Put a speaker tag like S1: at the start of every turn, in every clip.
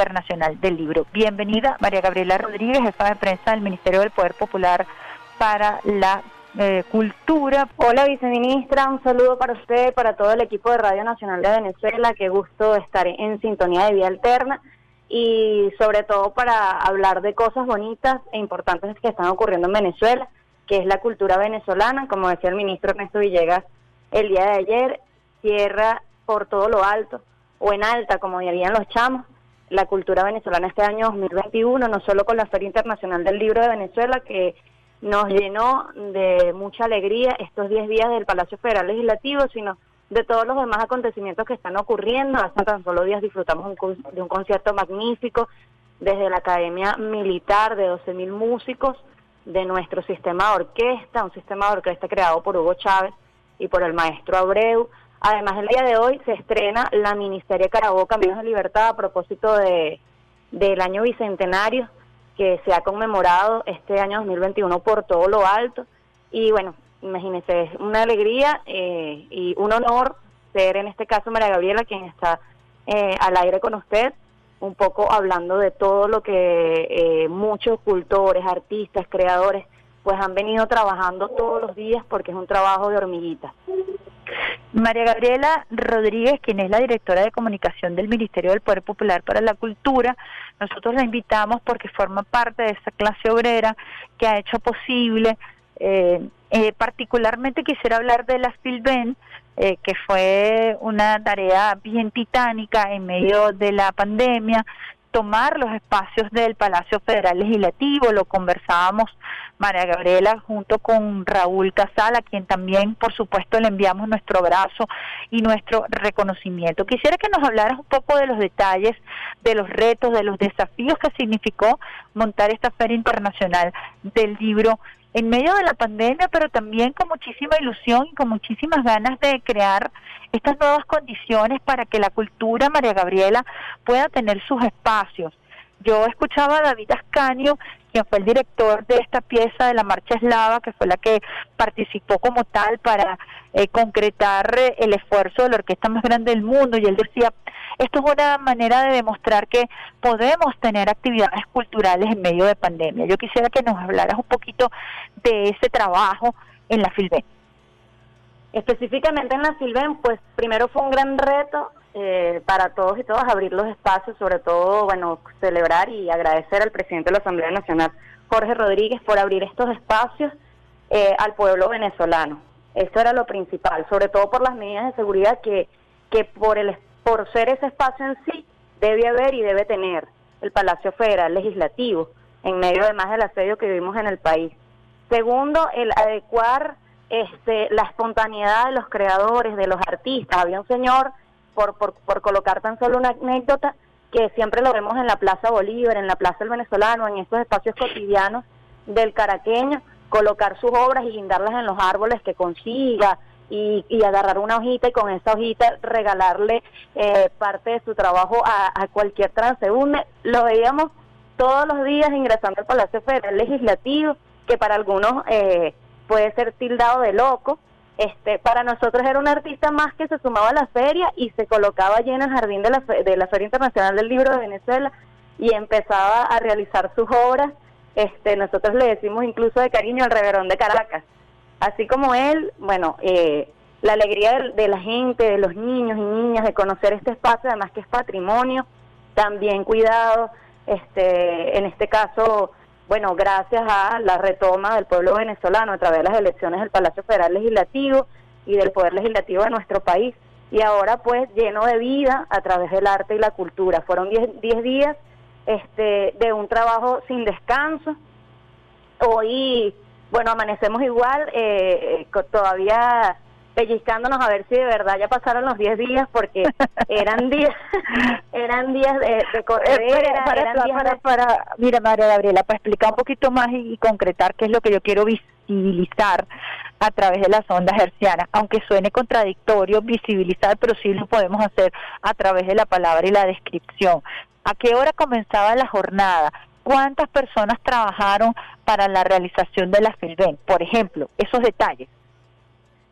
S1: Internacional del Libro. Bienvenida, María Gabriela Rodríguez, jefa de prensa del Ministerio del Poder Popular para la eh, Cultura.
S2: Hola, viceministra, un saludo para usted, para todo el equipo de Radio Nacional de Venezuela. Qué gusto estar en sintonía de Vía Alterna y sobre todo para hablar de cosas bonitas e importantes que están ocurriendo en Venezuela, que es la cultura venezolana, como decía el ministro Ernesto Villegas el día de ayer, cierra por todo lo alto o en alta, como dirían los chamos, la cultura venezolana este año 2021, no solo con la Feria Internacional del Libro de Venezuela, que nos llenó de mucha alegría estos 10 días del Palacio Federal Legislativo, sino de todos los demás acontecimientos que están ocurriendo. Hace tan solo días disfrutamos de un concierto magnífico desde la Academia Militar de 12.000 músicos, de nuestro sistema de orquesta, un sistema de orquesta creado por Hugo Chávez y por el maestro Abreu. Además, el día de hoy se estrena la Ministeria Carabobo Caminos de Libertad a propósito de, del año bicentenario que se ha conmemorado este año 2021 por todo lo alto. Y bueno, imagínense, es una alegría eh, y un honor ser en este caso María Gabriela quien está eh, al aire con usted, un poco hablando de todo lo que eh, muchos cultores, artistas, creadores, pues han venido trabajando todos los días porque es un trabajo de hormiguita.
S1: María Gabriela Rodríguez, quien es la directora de comunicación del Ministerio del Poder Popular para la Cultura, nosotros la invitamos porque forma parte de esa clase obrera que ha hecho posible eh, eh, particularmente quisiera hablar de la Filben, eh, que fue una tarea bien titánica en medio de la pandemia, tomar los espacios del Palacio Federal Legislativo, lo conversábamos María Gabriela junto con Raúl Casal, a quien también por supuesto le enviamos nuestro abrazo y nuestro reconocimiento. Quisiera que nos hablaras un poco de los detalles, de los retos, de los desafíos que significó montar esta Feria Internacional del Libro en medio de la pandemia, pero también con muchísima ilusión y con muchísimas ganas de crear estas nuevas condiciones para que la cultura, María Gabriela, pueda tener sus espacios. Yo escuchaba a David Ascanio, quien fue el director de esta pieza de la Marcha Eslava, que fue la que participó como tal para eh, concretar eh, el esfuerzo de la orquesta más grande del mundo, y él decía, esto es una manera de demostrar que podemos tener actividades culturales en medio de pandemia. Yo quisiera que nos hablaras un poquito de ese trabajo en la Filben.
S2: Específicamente en la Filben, pues primero fue un gran reto eh, para todos y todas abrir los espacios, sobre todo, bueno, celebrar y agradecer al presidente de la Asamblea Nacional, Jorge Rodríguez, por abrir estos espacios eh, al pueblo venezolano. Eso era lo principal, sobre todo por las medidas de seguridad que, que por el por ser ese espacio en sí, debe haber y debe tener el Palacio Federal Legislativo, en medio además del asedio que vivimos en el país. Segundo, el adecuar este, la espontaneidad de los creadores, de los artistas. Había un señor, por, por, colocar tan solo una anécdota, que siempre lo vemos en la Plaza Bolívar, en la Plaza del Venezolano, en estos espacios cotidianos del caraqueño, colocar sus obras y guindarlas en los árboles que consiga, y, agarrar una hojita y con esa hojita regalarle eh, parte de su trabajo a, cualquier transeúnte. Lo veíamos todos los días ingresando al Palacio Federal Legislativo, que para algunos eh, puede ser tildado de loco. Este, para nosotros era un artista más que se sumaba a la feria y se colocaba allí en el jardín de la, de la Feria Internacional del Libro de Venezuela y empezaba a realizar sus obras. Este, nosotros le decimos incluso de cariño al reverón de Caracas así como él, bueno, eh, la alegría de, la gente, de los niños y niñas, de conocer este espacio, además que es patrimonio, también cuidado, este, en este caso, bueno, gracias a la retoma del pueblo venezolano a través de las elecciones del Palacio Federal Legislativo y del Poder Legislativo de nuestro país, y ahora pues lleno de vida a través del arte y la cultura. Fueron 10 días este, de un trabajo sin descanso. Hoy bueno, amanecemos igual, eh, eh todavía pellizcándonos a ver si de verdad ya pasaron los 10 días porque eran días eran días de, de corredera,
S1: para, para, mira María Gabriela, para explicar un poquito más y, concretar qué es lo que yo quiero visibilizar a través de las ondas hercianas, aunque suene contradictorio visibilizar, pero sí lo podemos hacer a través de la palabra y la descripción. ¿A qué hora comenzaba la jornada? cuántas personas trabajaron para la realización de la FILBEN, por ejemplo, esos detalles.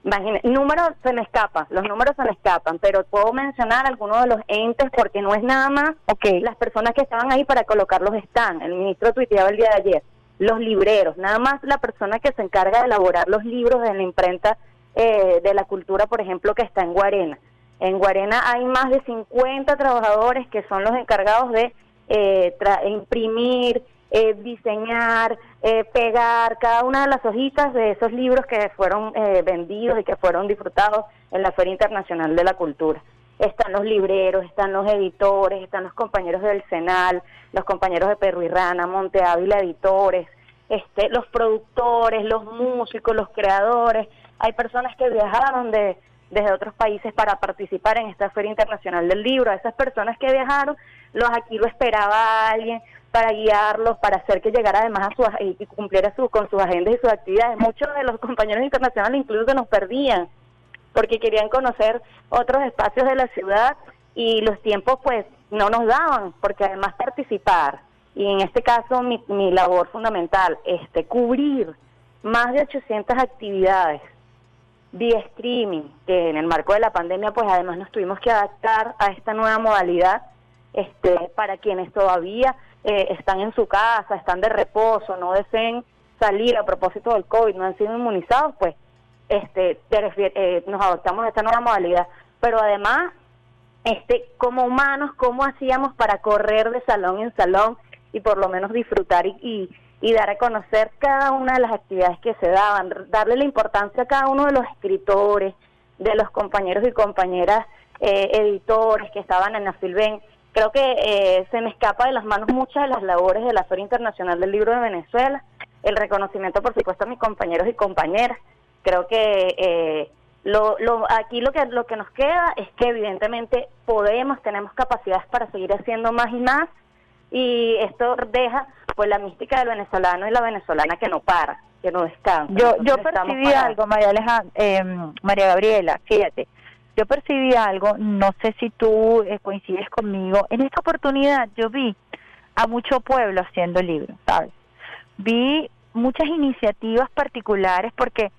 S2: Imagínate, números se me escapan, los números se me escapan, pero puedo mencionar algunos de los entes porque no es nada más okay. las personas que estaban ahí para colocarlos están. El ministro tuiteaba el día de ayer, los libreros, nada más la persona que se encarga de elaborar los libros de la imprenta eh, de la cultura, por ejemplo, que está en Guarena. En Guarena hay más de 50 trabajadores que son los encargados de eh, imprimir, eh, diseñar, eh, pegar cada una de las hojitas de esos libros que fueron eh, vendidos y que fueron disfrutados en la Feria Internacional de la Cultura. Están los libreros, están los editores, están los compañeros del Senal, los compañeros de Perro y Rana, Monte Ávila Editores, este, los productores, los músicos, los creadores. Hay personas que viajaron de, desde otros países para participar en esta Feria Internacional del Libro. A esas personas que viajaron, los aquí lo esperaba alguien para guiarlos, para hacer que llegara además a su, y cumpliera su, con sus agendas y sus actividades. Muchos de los compañeros internacionales incluso nos perdían porque querían conocer otros espacios de la ciudad y los tiempos pues no nos daban, porque además participar, y en este caso mi, mi labor fundamental, este cubrir más de 800 actividades vía streaming, que en el marco de la pandemia pues además nos tuvimos que adaptar a esta nueva modalidad este para quienes todavía eh, están en su casa, están de reposo, no deseen salir a propósito del COVID, no han sido inmunizados, pues este eh, nos adoptamos a esta nueva modalidad. Pero además, este como humanos, ¿cómo hacíamos para correr de salón en salón y por lo menos disfrutar y, y, dar a conocer cada una de las actividades que se daban, darle la importancia a cada uno de los escritores, de los compañeros y compañeras eh, editores que estaban en la creo que eh, se me escapa de las manos muchas de las labores de la Feria Internacional del Libro de Venezuela, el reconocimiento por supuesto a mis compañeros y compañeras. Creo que eh, lo, lo, aquí lo que, lo que nos queda es que evidentemente podemos, tenemos capacidades para seguir haciendo más y más y esto deja pues la mística del venezolano y la venezolana que no para, que no descansa.
S1: Yo, yo percibí algo, María, Alejandra, eh, María Gabriela, fíjate yo percibí algo, no sé si tú eh, coincides conmigo, en esta oportunidad yo vi a mucho pueblo haciendo libros, ¿sabes? Vi muchas iniciativas particulares porque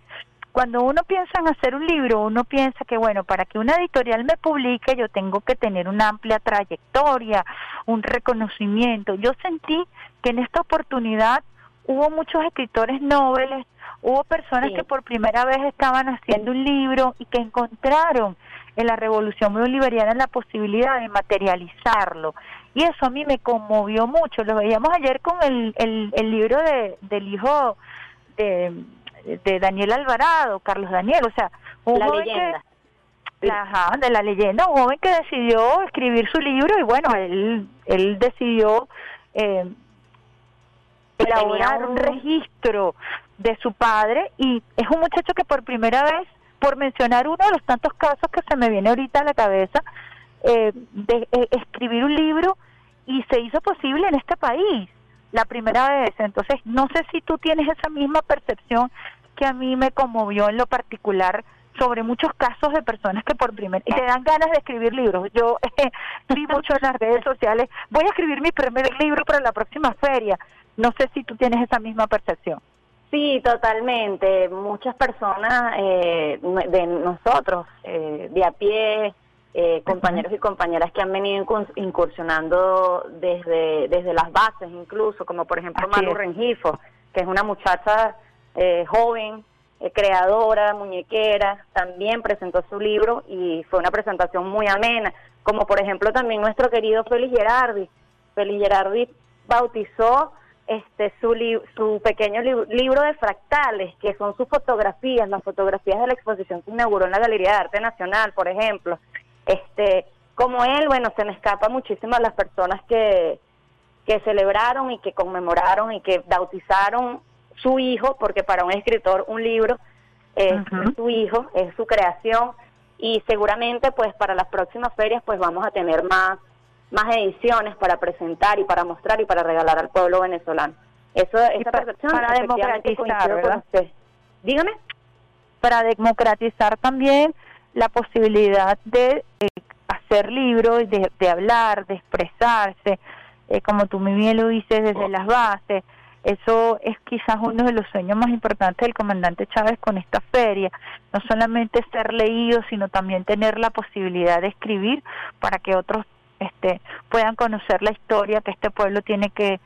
S1: cuando uno piensa en hacer un libro, uno piensa que, bueno, para que una editorial me publique, yo tengo que tener una amplia trayectoria, un reconocimiento. Yo sentí que en esta oportunidad hubo muchos escritores nobles, hubo personas que por primera vez estaban haciendo un libro y que encontraron en la revolución bolivariana la posibilidad de materializarlo. Y eso a mí me conmovió mucho. Lo veíamos ayer con el, el, libro de, del hijo de, de Daniel Alvarado, Carlos Daniel, o sea,
S2: un la leyenda.
S1: ajá, de la leyenda, un joven que decidió escribir su libro y bueno, él, él decidió eh, elaborar un registro de su padre y es un muchacho que por primera vez por mencionar uno de los tantos casos que se me viene ahorita a la cabeza, eh, de eh, escribir un libro y se hizo posible en este país la primera vez. Entonces, no sé si tú tienes esa misma percepción que a mí me conmovió en lo particular sobre muchos casos de personas que por primera y te dan ganas de escribir libros. Yo eh, vi mucho en las redes sociales, voy a escribir mi primer libro para la próxima feria. No sé si tú tienes esa misma percepción.
S2: Sí, totalmente. Muchas personas eh, de nosotros, eh, de a pie, eh, compañeros y compañeras que han venido incursionando desde, desde las bases incluso, como por ejemplo Maru Rengifo, que es una muchacha joven, creadora, muñequera, también presentó su libro y fue una presentación muy amena, como por ejemplo también nuestro querido Félix Gerardi. Félix Gerardi bautizó este su, su pequeño libro de fractales, que son sus fotografías, las fotografías de la exposición que inauguró en la Galería de Arte Nacional, por ejemplo. Este, como él, bueno, se me escapa muchísimo a las personas que, que celebraron y que conmemoraron y que bautizaron su hijo, porque para un escritor un libro es su hijo, es su creación, y seguramente pues para las próximas ferias pues vamos a tener más más ediciones para presentar y para mostrar y para regalar al pueblo venezolano. Eso, esa percepción
S1: para democratizar, ¿verdad?
S2: Dígame.
S1: Para democratizar también la posibilidad de eh, hacer libros, de, de hablar, de expresarse, eh, como tú muy bien lo dices, desde las bases. Eso es quizás uno de los sueños más importantes del comandante Chávez con esta feria, no solamente ser leído, sino también tener la posibilidad de escribir para que otros este, puedan conocer la historia que este pueblo tiene que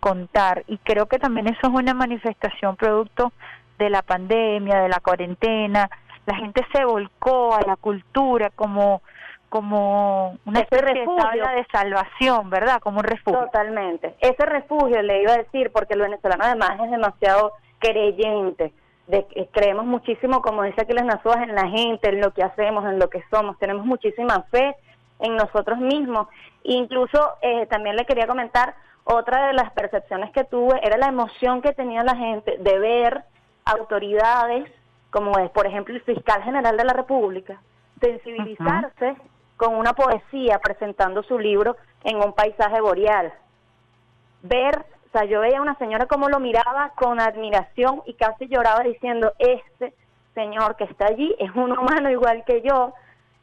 S1: contar. Y creo que también eso es una manifestación producto de la pandemia, de la cuarentena. La gente se volcó a la cultura como como una
S2: Ese refugio.
S1: de salvación, ¿verdad? Como un refugio.
S2: Totalmente. Ese refugio le iba a decir, porque el venezolano además es demasiado creyente. De, creemos muchísimo, como dice aquí las Nazuas, en la gente, en lo que hacemos, en lo que somos. Tenemos muchísima fe en nosotros mismos. Incluso eh, también le quería comentar, otra de las percepciones que tuve era la emoción que tenía la gente de ver autoridades, como es, por ejemplo, el fiscal general de la República, sensibilizarse con una poesía presentando su libro en un paisaje boreal. Ver, o sea, yo veía a una señora como lo miraba con admiración y casi lloraba diciendo, este señor que está allí es un humano igual que yo,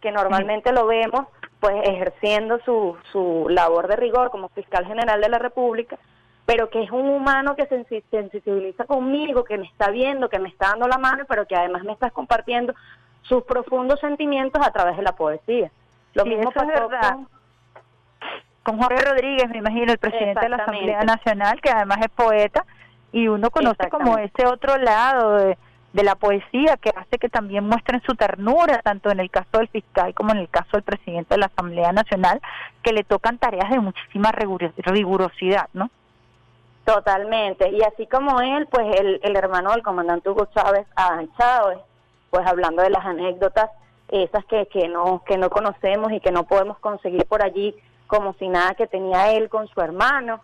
S2: que normalmente lo vemos pues ejerciendo su, su labor de rigor como fiscal general de la República, pero que es un humano que se sensibiliza conmigo, que me está viendo, que me está dando la mano, pero que además me está compartiendo sus profundos sentimientos a través de la poesía.
S1: Lo mismo pasó verdad. Con, Jorge Rodríguez, me imagino, el presidente de la Asamblea Nacional, que además es poeta, y uno conoce como ese otro lado de, de la poesía que hace que también muestren su ternura, tanto en el caso del fiscal como en el caso del presidente de la Asamblea Nacional, que le tocan tareas de muchísima rigurosidad, ¿no?
S2: Totalmente, y así como él, pues el, el hermano del comandante Hugo Chávez, Adán Chávez, pues hablando de las anécdotas, esas que, que, no, que no conocemos y que no podemos conseguir por allí, como si nada que tenía él con su hermano.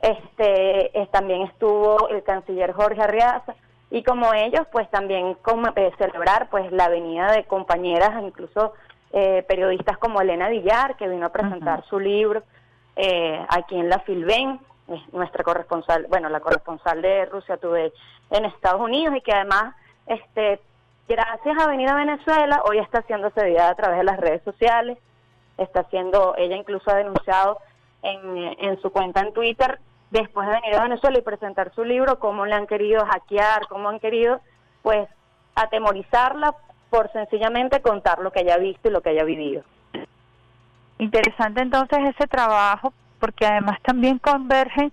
S2: Este, también estuvo el canciller Jorge Arriaza, y como ellos pues también como, eh, celebrar pues la venida de compañeras incluso eh, periodistas como Elena Villar que vino a presentar su libro eh, aquí en la Filben nuestra corresponsal bueno la corresponsal de Rusia Today en Estados Unidos y que además este gracias a venir a Venezuela hoy está siendo seguida a través de las redes sociales está siendo ella incluso ha denunciado en, en su cuenta en Twitter después de venir a Venezuela y presentar su libro, cómo le han querido hackear, cómo han querido, pues, atemorizarla por sencillamente contar lo que haya visto y lo que haya vivido.
S1: Interesante entonces ese trabajo, porque además también convergen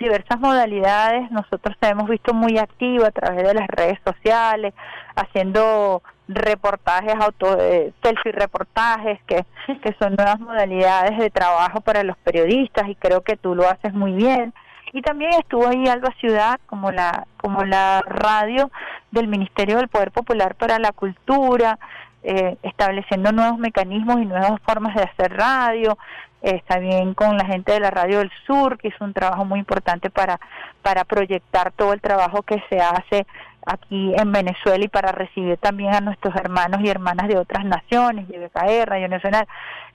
S1: diversas modalidades. Nosotros te hemos visto muy activo a través de las redes sociales, haciendo reportajes, auto, eh, selfie reportajes, que, que son nuevas modalidades de trabajo para los periodistas y creo que tú lo haces muy bien. Y también estuvo ahí Alba Ciudad como la, como la radio del Ministerio del Poder Popular para la Cultura, eh, estableciendo nuevos mecanismos y nuevas formas de hacer radio, eh, está bien con la gente de la Radio del Sur, que hizo un trabajo muy importante para, para proyectar todo el trabajo que se hace aquí en Venezuela y para recibir también a nuestros hermanos y hermanas de otras naciones, YBKR, Radio Nacional,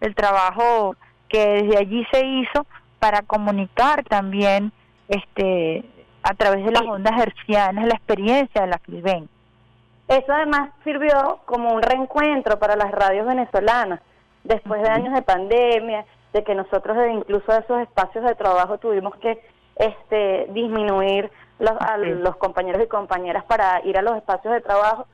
S1: el trabajo que desde allí se hizo para comunicar también este a través de las ondas hercianas la experiencia de la CLIVEN.
S2: Eso además sirvió como un reencuentro para las radios venezolanas, después de años de pandemia, de que nosotros incluso esos espacios de trabajo tuvimos que este disminuir los, a los compañeros y compañeras para ir a los espacios de trabajo,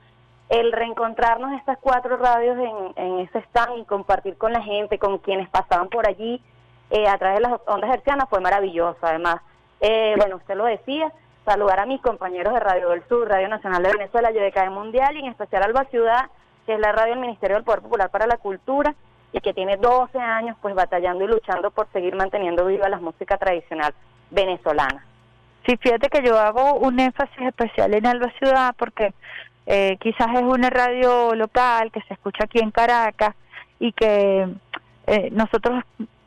S2: el reencontrarnos estas cuatro radios en, en ese stand y compartir con la gente, con quienes pasaban por allí eh, a través de las ondas hercianas fue maravilloso. Además, eh, bueno, usted lo decía, saludar a mis compañeros de Radio del Sur, Radio Nacional de Venezuela, YDKM Mundial y en especial Alba Ciudad, que es la radio del Ministerio del Poder Popular para la Cultura y que tiene 12 años pues batallando y luchando por seguir manteniendo viva la música tradicional venezolana.
S1: Sí, fíjate que yo hago un énfasis especial en Alba Ciudad porque eh, quizás es una radio local que se escucha aquí en Caracas y que eh, nosotros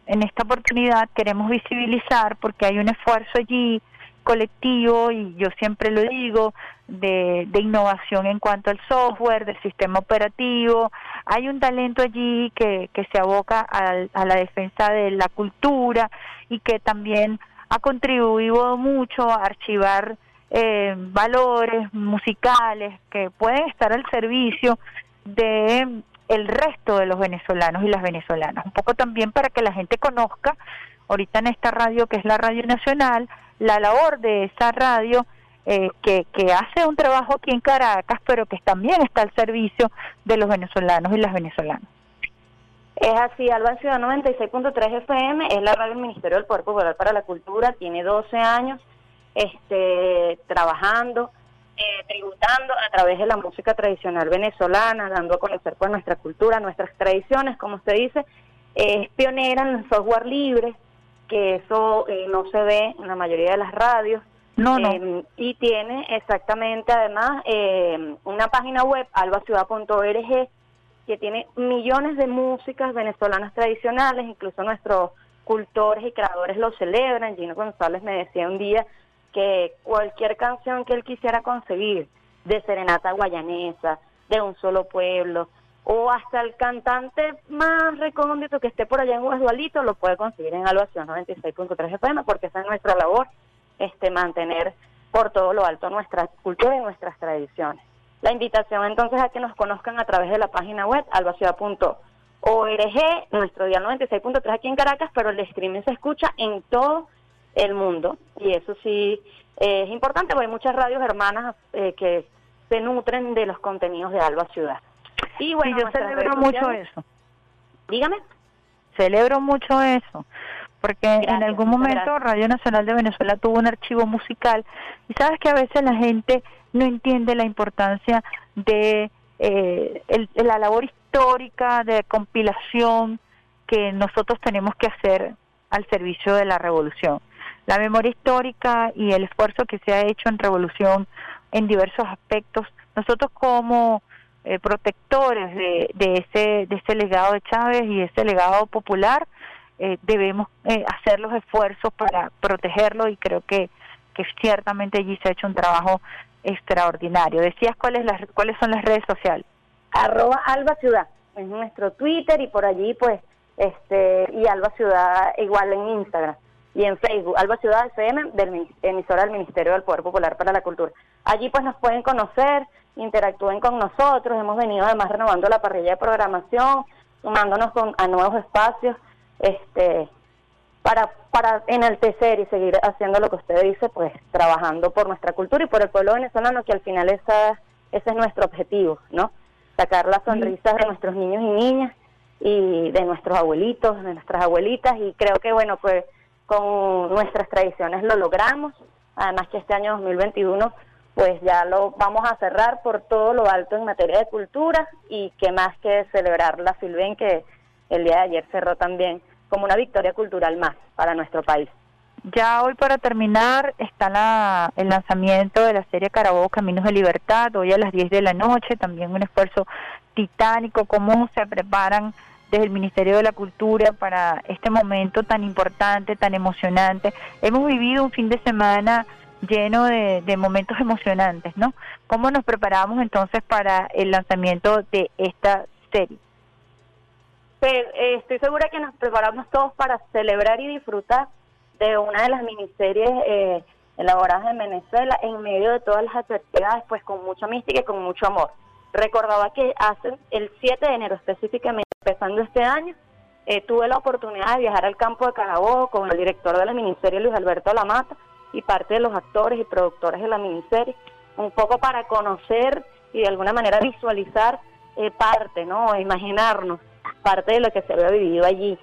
S1: en esta oportunidad queremos visibilizar porque hay un esfuerzo allí colectivo y yo siempre lo digo de, innovación en cuanto al software, del sistema operativo. Hay un talento allí que, que se aboca a la defensa de la cultura y que también ha contribuido mucho a archivar eh, valores musicales que pueden estar al servicio de el resto de los venezolanos y las venezolanas. Un poco también para que la gente conozca, ahorita en esta radio que es la Radio Nacional, la labor de esa radio eh, que, que hace un trabajo aquí en Caracas, pero que también está al servicio de los venezolanos y las venezolanas.
S2: Es así, Alba Ciudad 96.3 FM es la radio del Ministerio del Poder Popular para la Cultura, tiene 12 años este, trabajando, eh, tributando a través de la música tradicional venezolana, dando a conocer pues nuestra cultura, nuestras tradiciones, como usted dice, es pionera en el software libre, que eso eh, no se ve en la mayoría de las radios.
S1: No, no.
S2: Eh, y tiene exactamente además una página web, albaciudad.org, que tiene millones de músicas venezolanas tradicionales, incluso nuestros cultores y creadores lo celebran. Gino González me decía un día que cualquier canción que él quisiera conseguir, de serenata guayanesa, de un solo pueblo, o hasta el cantante más recóndito que esté por allá en Guadualito, lo puede conseguir en Alba 96.3 FM, porque esa es nuestra labor, este mantener por todo lo alto nuestra cultura y nuestras tradiciones. La invitación entonces a que nos conozcan a través de la página web albaciudad.org, nuestro día 96.3 aquí en Caracas, pero el streaming se escucha en todo el mundo y eso sí es importante porque hay muchas radios hermanas eh, que se nutren de los contenidos de Alba Ciudad.
S1: Y bueno, yo celebro mucho eso.
S2: Dígame.
S1: Celebro mucho eso porque en algún momento Radio Nacional de Venezuela tuvo un archivo musical y sabes que a veces la gente no entiende la importancia de eh, la labor histórica de compilación que nosotros tenemos que hacer al servicio de la revolución. La memoria histórica y el esfuerzo que se ha hecho en revolución en diversos aspectos, nosotros como eh, protectores de, de, ese, de ese legado de Chávez y ese legado popular, eh, debemos eh, hacer los esfuerzos para protegerlo y creo que, que ciertamente allí se ha hecho un trabajo extraordinario. Decías cuáles las cuáles son las redes sociales.
S2: Arroba Alba Ciudad es nuestro Twitter y por allí pues este y Alba Ciudad igual en Instagram y en Facebook Alba Ciudad FM del emisora del Ministerio del Poder Popular para la Cultura. Allí pues nos pueden conocer, interactúen con nosotros. Hemos venido además renovando la parrilla de programación, sumándonos con, a nuevos espacios este para para enaltecer y seguir haciendo lo que usted dice, pues trabajando por nuestra cultura y por el pueblo venezolano, que al final esa, ese es nuestro objetivo, ¿no? Sacar las sonrisas de nuestros niños y niñas y de nuestros abuelitos, de nuestras abuelitas y creo que bueno, pues con nuestras tradiciones lo logramos, además que este año 2021 pues ya lo vamos a cerrar por todo lo alto en materia de cultura y que más que celebrar la Filben que el día de ayer cerró también como una victoria cultural más para nuestro país.
S1: Ya hoy para terminar está la, el lanzamiento de la serie Carabobo Caminos de Libertad, hoy a las 10 de la noche, también un esfuerzo titánico, cómo se preparan desde el Ministerio de la Cultura para este momento tan importante, tan emocionante. Hemos vivido un fin de semana lleno de, momentos emocionantes, ¿no? ¿Cómo nos preparamos entonces para el lanzamiento de esta serie?
S2: Eh, estoy segura que nos preparamos todos para celebrar y disfrutar de una de las miniseries eh, elaboradas en Venezuela en medio de todas las adversidades, pues con mucha mística y con mucho amor. Recordaba que hace el 7 de enero específicamente, empezando este año, eh, tuve la oportunidad de viajar al campo de Carabobo con el director de la miniserie, Luis Alberto Lamata, y parte de los actores y productores de la miniserie, un poco para conocer y de alguna manera visualizar parte, ¿no? Imaginarnos parte de lo que se había vivido allí.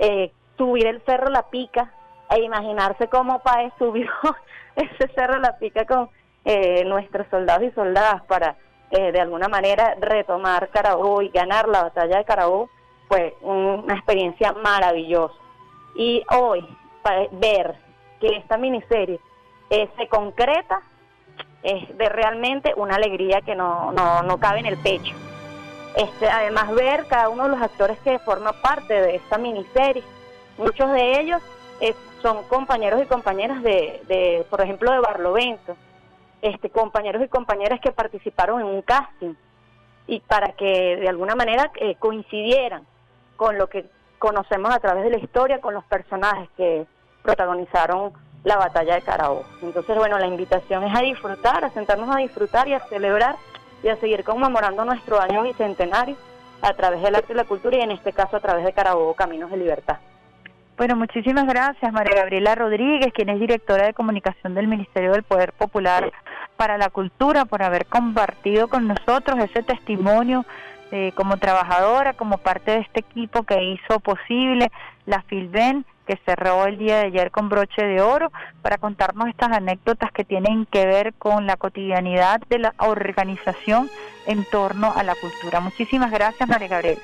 S2: Eh, subir el Cerro La Pica e imaginarse cómo Paez subió ese Cerro La Pica con eh, nuestros soldados y soldadas para eh, de alguna manera retomar Carabobo y ganar la batalla de Carabobo, fue una experiencia maravillosa. Y hoy, ver que esta miniserie se concreta es de realmente una alegría que no, no, no cabe en el pecho. Este, además ver cada uno de los actores que forma parte de esta miniserie. Muchos de ellos eh, son compañeros y compañeras de, por ejemplo, de Barlovento, este, compañeros y compañeras que participaron en un casting y para que de alguna manera eh, coincidieran con lo que conocemos a través de la historia, con los personajes que protagonizaron la batalla de Carabobo. Entonces, bueno, la invitación es a disfrutar, a sentarnos a disfrutar y a celebrar y a seguir conmemorando nuestro año bicentenario a través del arte y la cultura y en este caso a través de Carabobo Caminos de Libertad.
S1: Bueno, muchísimas gracias María Gabriela Rodríguez, quien es directora de comunicación del Ministerio del Poder Popular para la Cultura, por haber compartido con nosotros ese testimonio eh, como trabajadora, como parte de este equipo que hizo posible la Filben, que cerró el día de ayer con broche de oro, para contarnos estas anécdotas que tienen que ver con la cotidianidad de la organización en torno a la cultura. Muchísimas gracias María Gabriela.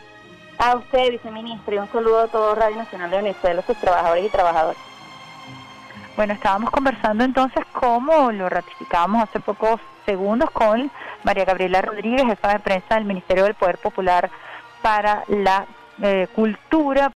S2: A usted, viceministro, y un saludo a todo Radio Nacional de Venezuela, sus trabajadores y trabajadoras.
S1: Bueno, estábamos conversando entonces como lo ratificamos hace pocos segundos con María Gabriela Rodríguez, jefa de prensa del Ministerio del Poder Popular para la eh, Cultura.